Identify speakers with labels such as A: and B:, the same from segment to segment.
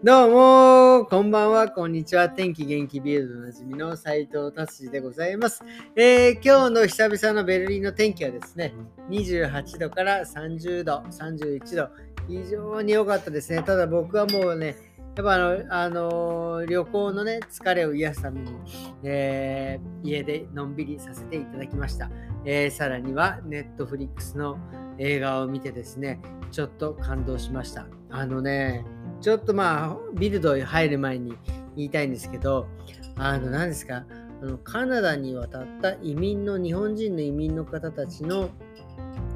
A: どうもこんばんは、こんにちは。天気元気ビールドなじみの斉藤達治でございます、えー、今日の久々のベルリンの天気はですね、28度から30度、31度、非常に良かったですね。ただ僕はもうね、やっぱあの、あのー、旅行のね、疲れを癒すために、えー、家でのんびりさせていただきました。えー、さらには、ネットフリックスの映画を見てですね、ちょっと感動しました。あのね、ちょっとまあ、ビルドに入る前に言いたいんですけど、あの、何ですか、あのカナダに渡った移民の、日本人の移民の方たちの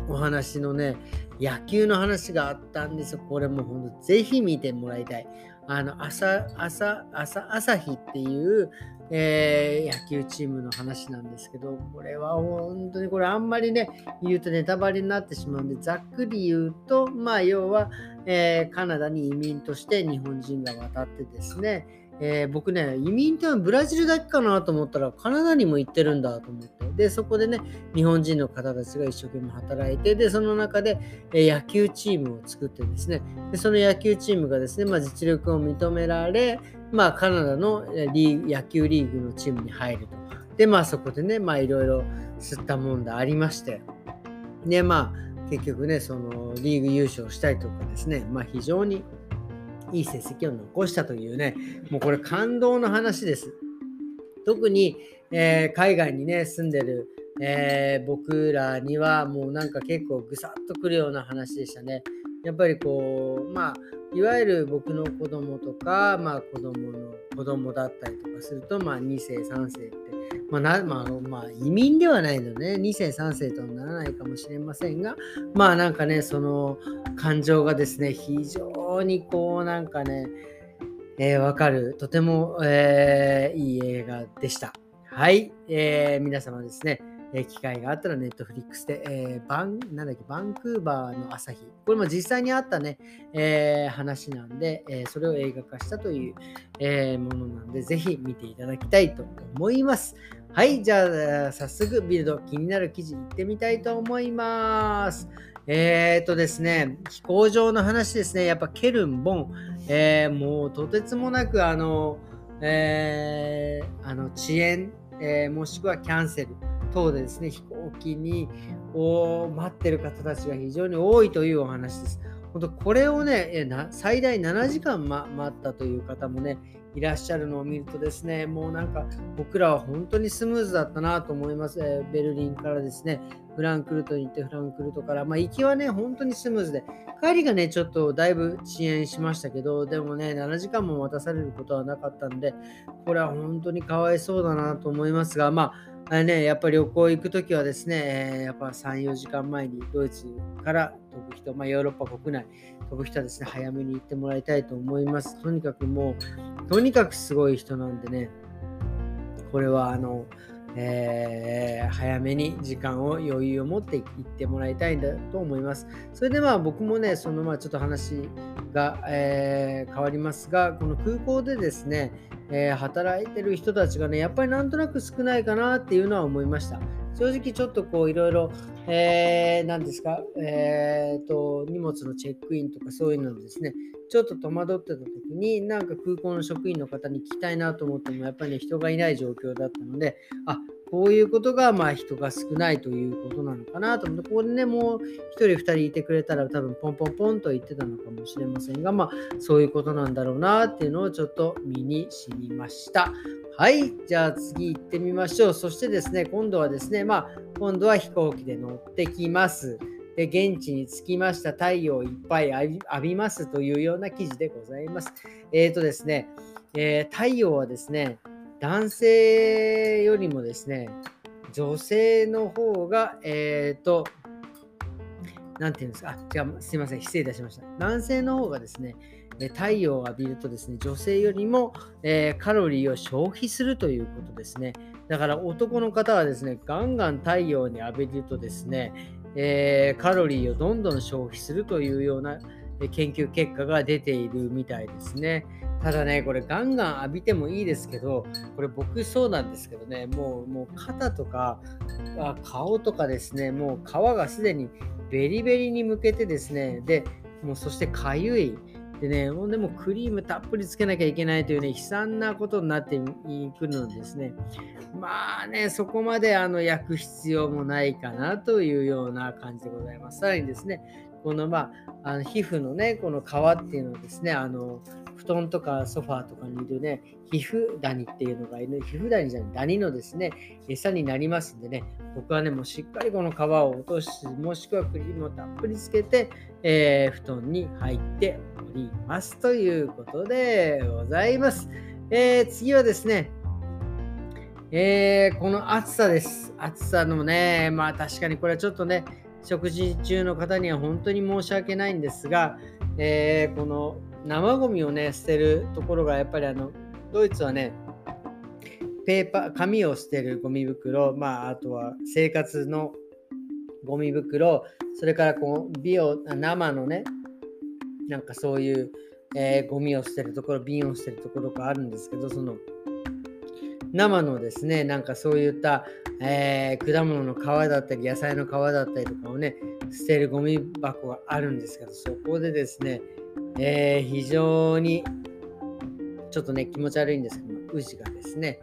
A: お話のね、野球の話があったんですよ。これも本当、ぜひ見てもらいたい。あの朝朝朝朝日っていう、えー、野球チームの話なんですけど、これは本当にこれあんまりね、言うとネタバレになってしまうんで、ざっくり言うと、まあ要は、えー、カナダに移民として日本人が渡ってですね、えー、僕ね、移民ってのはブラジルだけかなと思ったら、カナダにも行ってるんだと思って、で、そこでね、日本人の方たちが一生懸命働いて、で、その中で、えー、野球チームを作ってですね、でその野球チームがですね、まあ、実力を認められ、まあ、カナダのリー野球リーグのチームに入ると。で、まあ、そこでね、いろいろ吸ったもんでありまして、で、まあ、結局ね、そのリーグ優勝したりとかですね、まあ、非常にいい成績を残したというね、もうこれ感動の話です。特に、えー、海外にね、住んでる、えー、僕らにはもうなんか結構ぐさっとくるような話でしたね。やっぱりこう、まあ、いわゆる僕の子供とか、まあ子供の子供だったりとかすると、まあ2世、3世って、まあな、まあ、まあ、移民ではないので、ね、2世、3世とはならないかもしれませんが、まあなんかね、その感情がですね、非常にこうなんかね、えー、わかる、とても、えー、いい映画でした。はい、えー、皆様ですね、え機会があったらネットフリックスで、えー、バン、なんだっけ、バンクーバーの朝日。これも実際にあったね、えー、話なんで、えー、それを映画化したという、えものなんで、ぜひ見ていただきたいと思います。はい、じゃあ、早速ビルド気になる記事いってみたいと思います。えっ、とですね、飛行場の話ですね、やっぱケルン、ボン、えもうとてつもなくあの、えあの遅延、えもしくはキャンセル。等でですね、飛行機にを待ってる方たちが非常に多いというお話です。本当これをね、最大7時間、ま、待ったという方もね、いらっしゃるのを見るとですね、もうなんか僕らは本当にスムーズだったなと思います。えベルリンからですね、フランクルトに行ってフランクルトから、まあ、行きはね、本当にスムーズで、帰りがね、ちょっとだいぶ遅延しましたけど、でもね、7時間も待たされることはなかったんで、これは本当にかわいそうだなと思いますが、まあ、あれね、やっぱり旅行行くときはですね、やっぱ3、4時間前にドイツから飛ぶ人、まあ、ヨーロッパ国内飛ぶ人はですね、早めに行ってもらいたいと思います。とにかくもう、とにかくすごい人なんでね、これはあの、えー、早めに時間を余裕を持って行ってもらいたいんだと思います。それでまあ僕もね、そのまあちょっと話が、えー、変わりますが、この空港でですね、えー、働いてる人たちがね、やっぱりなんとなく少ないかなっていうのは思いました。正直ちょっとこういろいろ、えー、何ですか、えーと、荷物のチェックインとかそういうのですね、ちょっと戸惑ってた時に、なんか空港の職員の方に聞きたいなと思っても、やっぱりね、人がいない状況だったので、あ、こういうことが、まあ人が少ないということなのかなと思って、ここでね、もう1人2人いてくれたら多分ポンポンポンと言ってたのかもしれませんが、まあそういうことなんだろうなっていうのをちょっと身に知りました。はい、じゃあ次行ってみましょう。そしてですね、今度はですね、まあ今度は飛行機で乗ってきます。で、現地に着きました。太陽いっぱい浴びますというような記事でございます。えっ、ー、とですね、えー、太陽はですね、男性よりもですね、女性の方が、えっ、ー、と、なんていうんですか、あ、違う、すいません、失礼いたしました。男性の方がですね、太陽を浴びるとですね、女性よりも、えー、カロリーを消費するということですね。だから男の方はですね、ガンガン太陽に浴びるとですね、えー、カロリーをどんどん消費するというような研究結果が出ているみたいですね。ただね、これガンガン浴びてもいいですけど、これ僕そうなんですけどね、もうもう肩とか顔とかですね、もう皮がすでにベリベリに向けてですね、で、もうそしてかゆい、でね、ほんでもクリームたっぷりつけなきゃいけないというね、悲惨なことになってくるのですね。まあね、そこまであの焼く必要もないかなというような感じでございます。さらにですね、このまあ、あの皮膚のね、この皮っていうのをですね、あの布団とかソファーとかにいるね、皮膚ダニっていうのがいる、皮膚ダニじゃない、ダニのですね、餌になりますんでね、僕はね、もうしっかりこの皮を落とし、もしくはクリームをたっぷりつけて、えー、布団に入っておりますということでございます。えー、次はですね、えー、この暑さです。暑さのね、まあ確かにこれはちょっとね、食事中の方には本当に申し訳ないんですが、えー、この生ゴミをね、捨てるところがやっぱりあの、ドイツはね、ペーパー、紙を捨てるゴミ袋、まあ、あとは生活のゴミ袋、それからこう、美を、生のね、なんかそういう、えー、ゴミを捨てるところ、瓶を捨てるところがあるんですけど、その、生のですね、なんかそういった、えー、果物の皮だったり、野菜の皮だったりとかをね、捨てるゴミ箱があるんですけど、そこでですね、えー、非常にちょっとね、気持ち悪いんですけど、宇治がですね、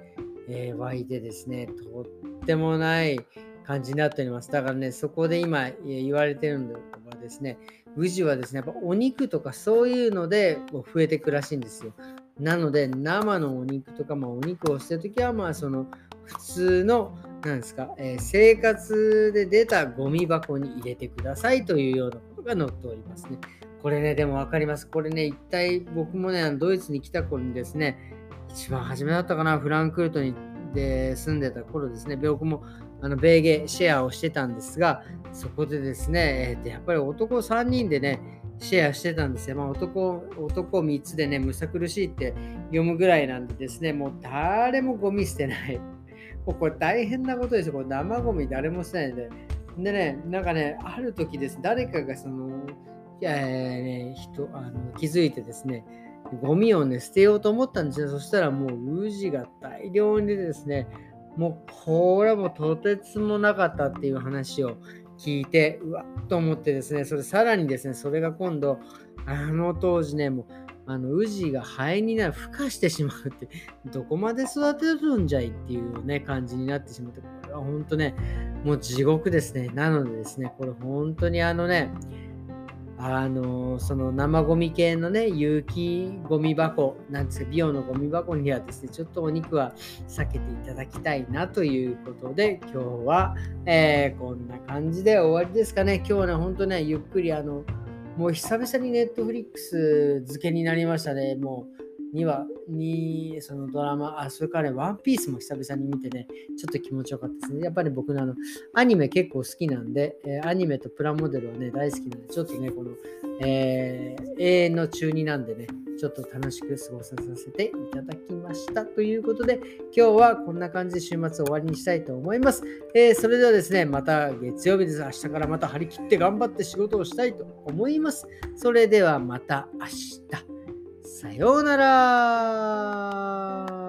A: えー、湧いてですね、とってもない感じになっております。だからね、そこで今言われてるのはですね、宇治はですね、やっぱお肉とかそういうので増えていくらしいんですよ。なので、生のお肉とか、まあ、お肉を捨てるときは、まあ、その普通の、なんですか、えー、生活で出たゴミ箱に入れてくださいというようなことが載っておりますね。これね、でも分かります。これね、一体僕もね、ドイツに来た頃にですね、一番初めだったかな、フランクフルトにで住んでた頃ですね、僕もあの米芸シェアをしてたんですが、そこでですね、えー、やっぱり男3人でね、シェアしてたんですよ。まあ、男男3つでね、むさ苦しいって読むぐらいなんでですね、もう誰もゴミ捨てない。もうこれ大変なことですよ。これ生ゴミ誰も捨てないんで。でね、なんかね、ある時です、誰かがその、えー、人あの気づいてですね、ゴミをね、捨てようと思ったんですよ。そしたらもう、ウジが大量にですね、もうこれはもうとてつもなかったっていう話を聞いて、うわっと思ってですね、それさらにですね、それが今度、あの当時ね、もう、あの、ウジが肺になる、孵化してしまうって、どこまで育てるんじゃいっていうね、感じになってしまって、これは本当ね、もう地獄ですね。なのでですね、これ本当にあのね、あのその生ゴミ系のね、有機ゴミ箱、なんですか、美容のゴミ箱にはですね、ちょっとお肉は避けていただきたいなということで、今日は、えー、こんな感じで終わりですかね。今日はね、ほんとね、ゆっくりあの、もう久々にネットフリックス付けになりましたね。もう2話にそのドラマ、あ、それからね、ワンピースも久々に見てね、ちょっと気持ちよかったですね。やっぱり僕のあの、アニメ結構好きなんで、えー、アニメとプラモデルはね、大好きなんで、ちょっとね、この、えー、永遠の中2なんでね、ちょっと楽しく過ごさせていただきました。ということで、今日はこんな感じで週末終わりにしたいと思います。えー、それではですね、また月曜日です。明日からまた張り切って頑張って仕事をしたいと思います。それではまた明日。さようなら。